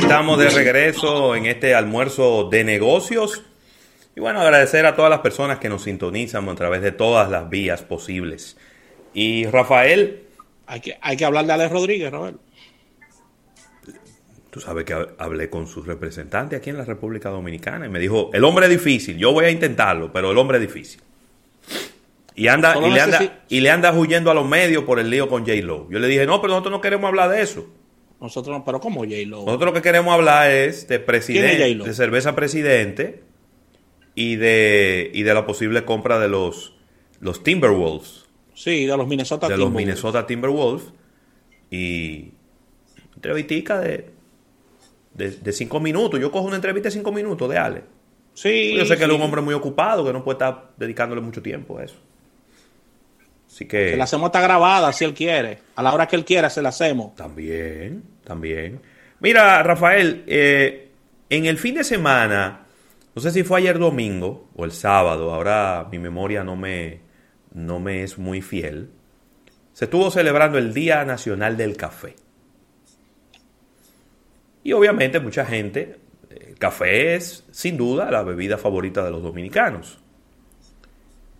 estamos de regreso en este almuerzo de negocios. Y bueno, agradecer a todas las personas que nos sintonizan a través de todas las vías posibles. Y Rafael. Hay que, hay que hablar de Alex Rodríguez, Robert. Tú sabes que hablé con su representante aquí en la República Dominicana y me dijo, el hombre es difícil, yo voy a intentarlo, pero el hombre es difícil. Y anda, y le anda, y le anda huyendo a los medios por el lío con J. Lo. Yo le dije, no, pero nosotros no queremos hablar de eso. Nosotros no, pero ¿cómo J. Lo? Nosotros lo que queremos hablar es de presidente, de cerveza presidente y de, y de la posible compra de los, los Timberwolves. Sí, de los Minnesota de Timberwolves. los Minnesota Timberwolves. Y entrevistica de, de, cinco minutos. Yo cojo una entrevista de cinco minutos de Ale. Sí. Yo sé que él es un hombre muy ocupado, que no puede estar dedicándole mucho tiempo a eso. Así que. Se la hacemos está grabada si él quiere. A la hora que él quiera se la hacemos. También, también. Mira, Rafael, eh, en el fin de semana, no sé si fue ayer domingo o el sábado, ahora mi memoria no me, no me es muy fiel. Se estuvo celebrando el Día Nacional del Café. Y obviamente mucha gente, el café es sin duda la bebida favorita de los dominicanos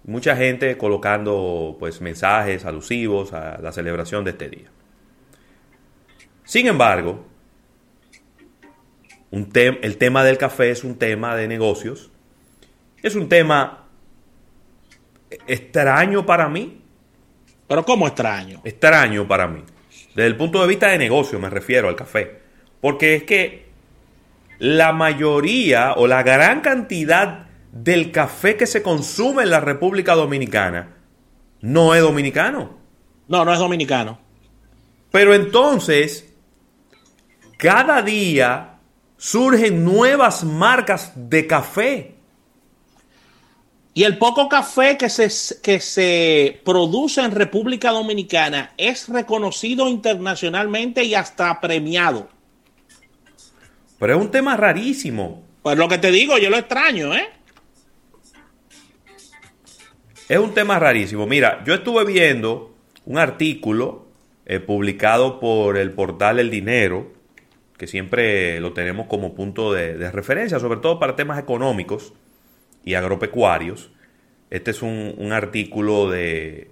mucha gente colocando pues mensajes alusivos a la celebración de este día. Sin embargo, un el tema del café es un tema de negocios, es un tema extraño para mí. ¿Pero cómo extraño? Extraño para mí. Desde el punto de vista de negocio me refiero al café. Porque es que la mayoría o la gran cantidad del café que se consume en la República Dominicana no es dominicano. No, no es dominicano. Pero entonces, cada día surgen nuevas marcas de café. Y el poco café que se, que se produce en República Dominicana es reconocido internacionalmente y hasta premiado. Pero es un tema rarísimo. Pues lo que te digo, yo lo extraño, ¿eh? Es un tema rarísimo. Mira, yo estuve viendo un artículo eh, publicado por el portal El Dinero, que siempre lo tenemos como punto de, referencia, sobre todo para temas económicos y agropecuarios. Este es un, artículo de,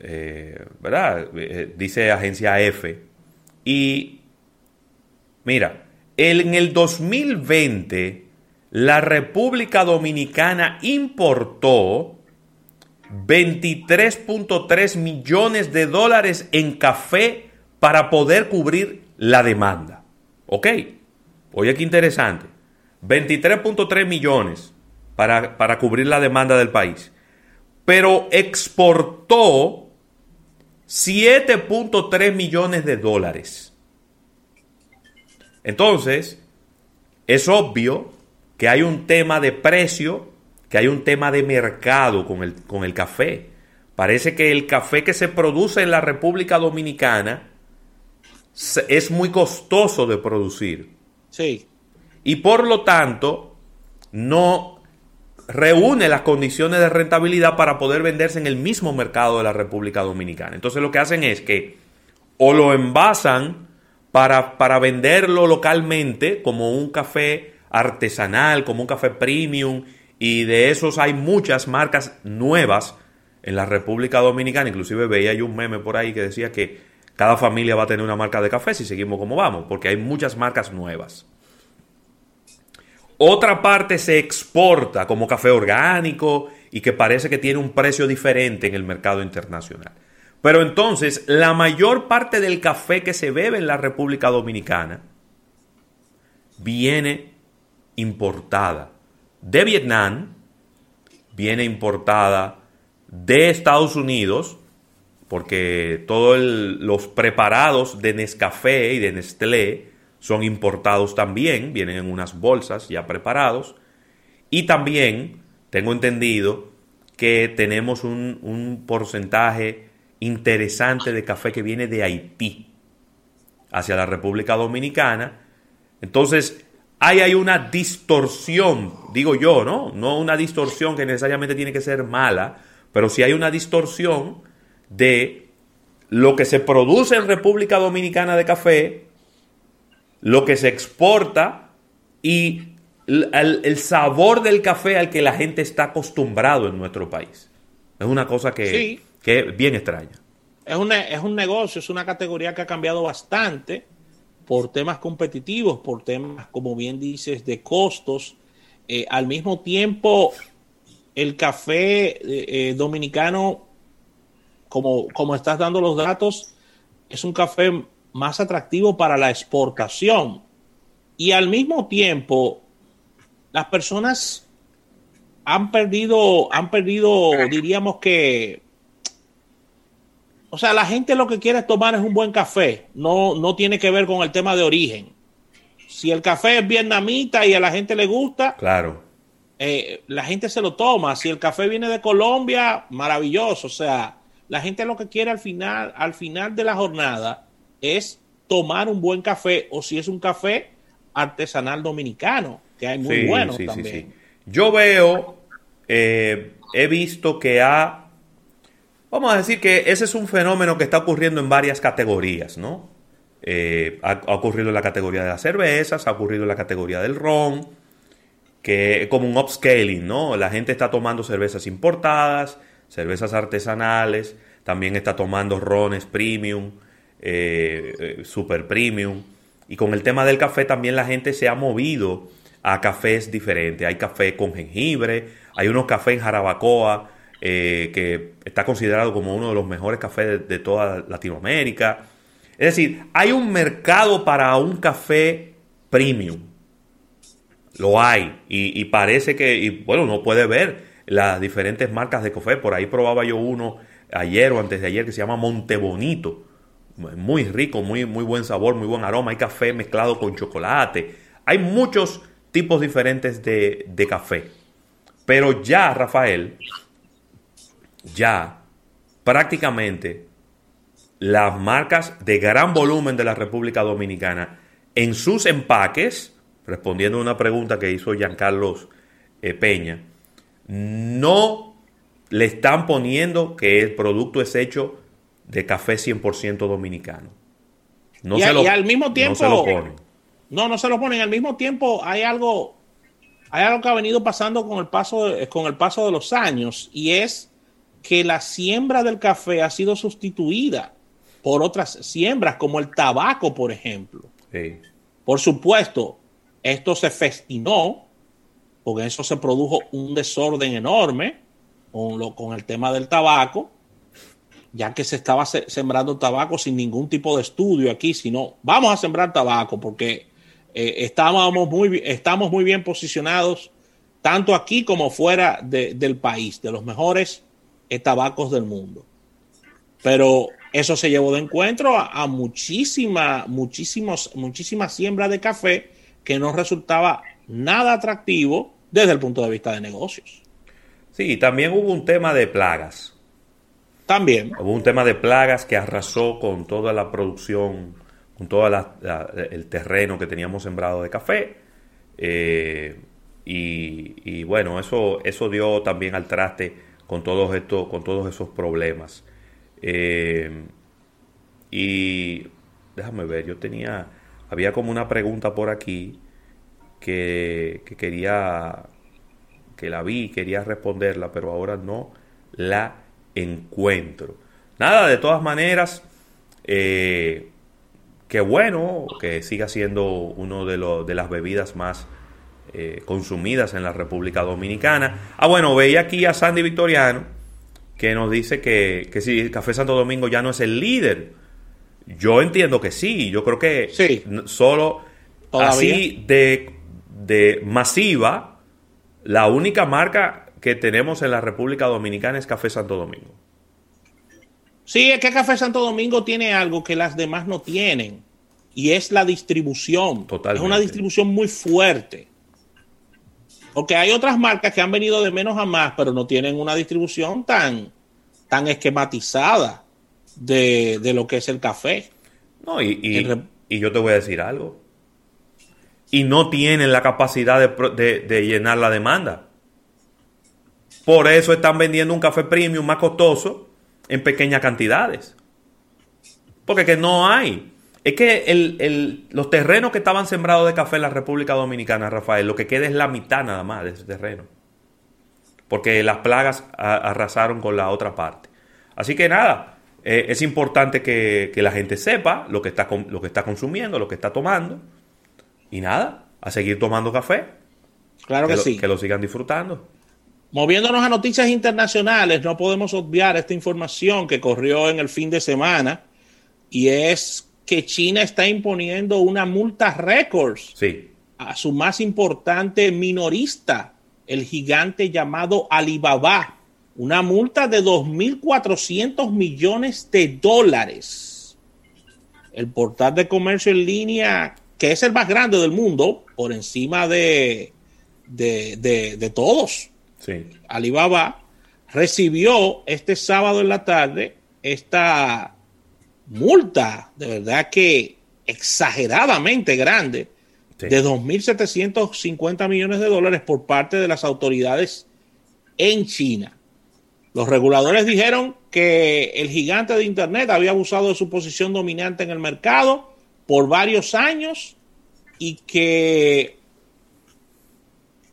eh, ¿verdad? Eh, dice agencia F. Y mira, en el 2020 la República Dominicana importó 23.3 millones de dólares en café para poder cubrir la demanda. ¿Ok? Oye, qué interesante. 23.3 millones para, para cubrir la demanda del país. Pero exportó 7.3 millones de dólares. Entonces, es obvio que hay un tema de precio, que hay un tema de mercado con el, con el café. Parece que el café que se produce en la República Dominicana es muy costoso de producir. Sí. Y por lo tanto, no reúne las condiciones de rentabilidad para poder venderse en el mismo mercado de la República Dominicana. Entonces lo que hacen es que o lo envasan para, para venderlo localmente como un café artesanal, como un café premium, y de esos hay muchas marcas nuevas en la República Dominicana. Inclusive veía yo un meme por ahí que decía que cada familia va a tener una marca de café si seguimos como vamos, porque hay muchas marcas nuevas. Otra parte se exporta como café orgánico y que parece que tiene un precio diferente en el mercado internacional. Pero entonces, la mayor parte del café que se bebe en la República Dominicana viene importada de Vietnam, viene importada de Estados Unidos, porque todos los preparados de Nescafé y de Nestlé son importados también, vienen en unas bolsas ya preparados. Y también tengo entendido que tenemos un, un porcentaje interesante de café que viene de Haití hacia la República Dominicana. Entonces, ahí hay una distorsión, digo yo, ¿no? No una distorsión que necesariamente tiene que ser mala, pero sí hay una distorsión de lo que se produce en República Dominicana de café lo que se exporta y el, sabor del café al que la gente está acostumbrado en nuestro país. Es una cosa que, que es bien extraña. Es, es un negocio, es una categoría que ha cambiado bastante por temas competitivos, por temas, como bien dices, de costos. Eh, al mismo tiempo, el café eh, eh, dominicano, como, como estás dando los datos, es un café más atractivo para la exportación. Y al mismo tiempo, las personas han perdido, han perdido, diríamos que, o sea, la gente lo que quiere tomar es un buen café, no, no tiene que ver con el tema de origen. Si el café es vietnamita y a la gente le gusta, claro. Eh, la gente se lo toma. Si el café viene de Colombia, maravilloso. O sea, la gente lo que quiere al final, al final de la jornada es tomar un buen café o si es un café artesanal dominicano, que hay muy buenos también. Yo veo, eh, he visto que ha, vamos a decir que ese es un fenómeno que está ocurriendo en varias categorías, ¿no? Eh, ha, ocurrido en la categoría de las cervezas, ha ocurrido en la categoría del ron, que es como un upscaling, ¿no? La gente está tomando cervezas importadas, cervezas artesanales, también está tomando rones premium, eh, eh, super premium. Y con el tema del café también la gente se ha movido a cafés diferentes. Hay café con jengibre, hay unos cafés en jarabacoa eh, que está considerado como uno de los mejores cafés de, toda Latinoamérica. Es decir, hay un mercado para un café premium. Lo hay. Y, parece que, y bueno, uno puede ver las diferentes marcas de café. Por ahí probaba yo uno ayer o antes de ayer que se llama Montebonito muy rico, muy, muy buen sabor, muy buen aroma. Hay café mezclado con chocolate. Hay muchos tipos diferentes de, de café. Pero ya, Rafael, ya prácticamente las marcas de gran volumen de la República Dominicana en sus empaques, respondiendo a una pregunta que hizo Giancarlos eh, Peña, no le están poniendo que el producto es hecho de café 100% dominicano. No y, se lo, al mismo tiempo, no se lo ponen. No, no se lo ponen. Al mismo tiempo hay algo, hay algo que ha venido pasando con el paso de, con el paso de los años y es que la siembra del café ha sido sustituida por otras siembras como el tabaco, por ejemplo. Por supuesto, esto se festinó porque eso se produjo un desorden enorme con, lo, con el tema del tabaco ya que se estaba sembrando tabaco sin ningún tipo de estudio aquí, sino vamos a sembrar tabaco porque eh, estábamos muy, estamos muy bien posicionados tanto aquí como fuera del país, de los mejores tabacos del mundo. Pero eso se llevó de encuentro a, muchísima, muchísimos, muchísima siembra de café que no resultaba nada atractivo desde el punto de vista de negocios. Sí, también hubo un tema de plagas. También. Hubo un tema de plagas que arrasó con toda la producción, con todo el terreno que teníamos sembrado de café. Eh, y, bueno, eso, eso dio también al traste con todos, estos, con todos esos problemas. Eh, y déjame ver, yo tenía, había como una pregunta por aquí que, que quería, que la vi, quería responderla, pero ahora no la encuentro. Nada, de todas maneras, eh, qué bueno que siga siendo uno de, de las bebidas más eh, consumidas en la República Dominicana. Ah, bueno, veía aquí a Sandy Victoriano que nos dice que, que si Café Santo Domingo ya no es el líder. Yo entiendo que sí, yo creo que sí. solo así de, de masiva, la única marca que tenemos en la República Dominicana es Café Santo Domingo. Sí, es que Café Santo Domingo tiene algo que las demás no tienen y es la distribución. Totalmente. Es una distribución muy fuerte. Porque hay otras marcas que han venido de menos a más, pero no tienen una distribución tan, tan esquematizada de, lo que es el café. No, y, y, yo te voy a decir algo. Y no tienen la capacidad de llenar la demanda. Por eso están vendiendo un café premium más costoso en pequeñas cantidades. Porque que no hay. Es que los terrenos que estaban sembrados de café en la República Dominicana, Rafael, lo que queda es la mitad nada más de ese terreno. Porque las plagas arrasaron con la otra parte. Así que nada, eh, es importante que, la gente sepa lo que, está, lo que está consumiendo, lo que está tomando. Y nada, a seguir tomando café. Claro que, sí. Que lo sigan disfrutando. Moviéndonos a noticias internacionales, no podemos obviar esta información que corrió en el fin de semana y es que China está imponiendo una multa récords a su más importante minorista, el gigante llamado Alibaba. Una multa de 2.400 millones de dólares. El portal de comercio en línea, que es el más grande del mundo, por encima de, de, todos. Alibaba recibió este sábado en la tarde esta multa, de verdad que exageradamente grande, de 2.750 millones de dólares por parte de las autoridades en China. Los reguladores dijeron que el gigante de Internet había abusado de su posición dominante en el mercado por varios años y que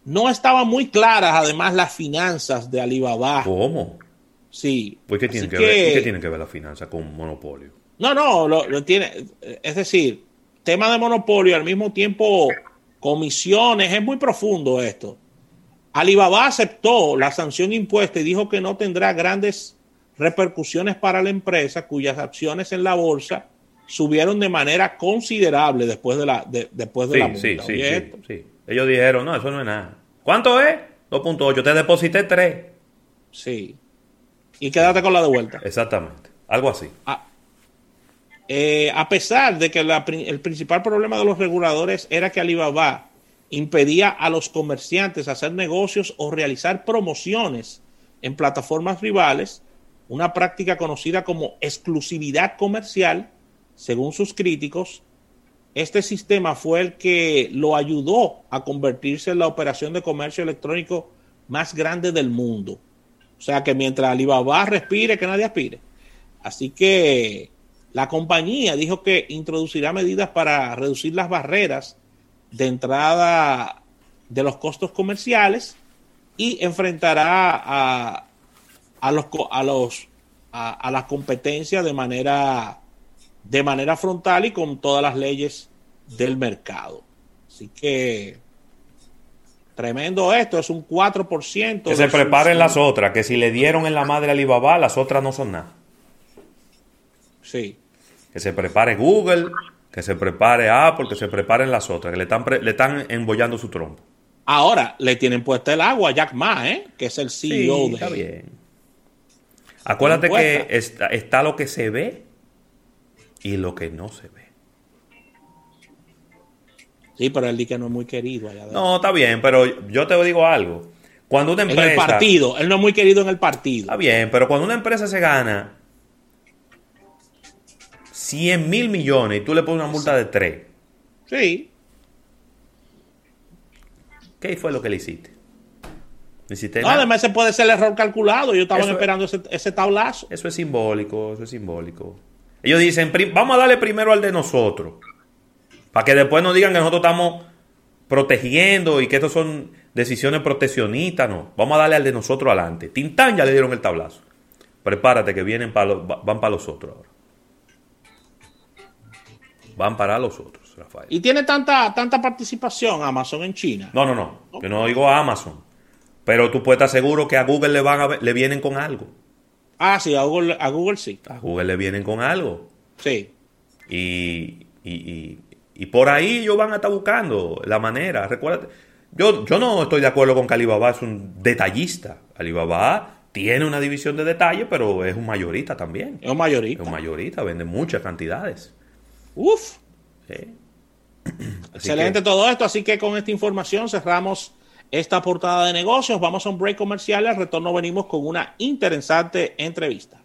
no estaban muy claras además las finanzas de Alibaba. ¿Cómo? Sí. Pues ¿qué tiene, que, ver, ¿qué tiene que ver la finanza con un monopolio? No, no, lo, tiene. Es decir, tema de monopolio, al mismo tiempo comisiones, es muy profundo esto. Alibaba aceptó la sanción impuesta y dijo que no tendrá grandes repercusiones para la empresa cuyas acciones en la bolsa subieron de manera considerable después de la después de la sí, sí, sí, Ellos dijeron, no, eso no es nada. ¿Cuánto es? 2.8, te deposité 3. Sí. Y quédate con la de vuelta. Exactamente. Algo así. Ah, eh, a pesar de que el principal problema de los reguladores era que Alibaba impedía a los comerciantes hacer negocios o realizar promociones en plataformas rivales, una práctica conocida como exclusividad comercial, según sus críticos, este sistema fue el que lo ayudó a convertirse en la operación de comercio electrónico más grande del mundo. O sea que mientras Alibaba respire, que nadie aspire. Así que la compañía dijo que introducirá medidas para reducir las barreras de entrada de los costos comerciales y enfrentará a, a los a los a, la competencia de manera de manera frontal y con todas las leyes del mercado. Así que tremendo esto, es un 4%. Que se preparen las otras, que si le dieron en la madre a Alibaba, las otras no son nada. Sí que se prepare Google, que se prepare Apple, que se preparen las otras, que le están, le están embollando su trompo. Ahora le tienen puesta el agua a Jack Ma, ¿eh? que es el CEO de. Está bien. Acuérdate que está, lo que se ve y lo que no se ve. Sí, pero él dice que no es muy querido allá No, está bien, pero yo te digo algo. Cuando una empresa. En el partido, él no es muy querido en el partido. Está bien, pero cuando una empresa se gana 100 mil millones y tú le pones una multa de 3. Sí. ¿Qué fue lo que le hiciste? no, además se puede ser el error calculado. Yo estaba esperando ese, tablazo. Eso es simbólico, eso es simbólico. Ellos dicen, vamos a darle primero al de nosotros. Para que después nos digan que nosotros estamos protegiendo y que estos son decisiones proteccionistas. No, vamos a darle al de nosotros adelante. Tintán ya le dieron el tablazo. Prepárate que vienen para van para los otros ahora van para los otros, Rafael. ¿Y tiene tanta, tanta participación Amazon en China? No, no, no. Yo no digo a Amazon. Pero tú puedes estar seguro que a Google le, van a, le vienen con algo. Ah, sí, a Google, a Google sí. A Google le vienen con algo. Sí. Y, y, y, por ahí ellos van a estar buscando la manera. Recuérdate, yo, yo no estoy de acuerdo con que Alibaba es un detallista. Alibaba tiene una división de detalle, pero es un mayorista también. Es un mayorista. Es un mayorista, vende muchas cantidades. Uf. Excelente todo esto. Así que con esta información cerramos esta portada de negocios. Vamos a un break comercial. Al retorno venimos con una interesante entrevista.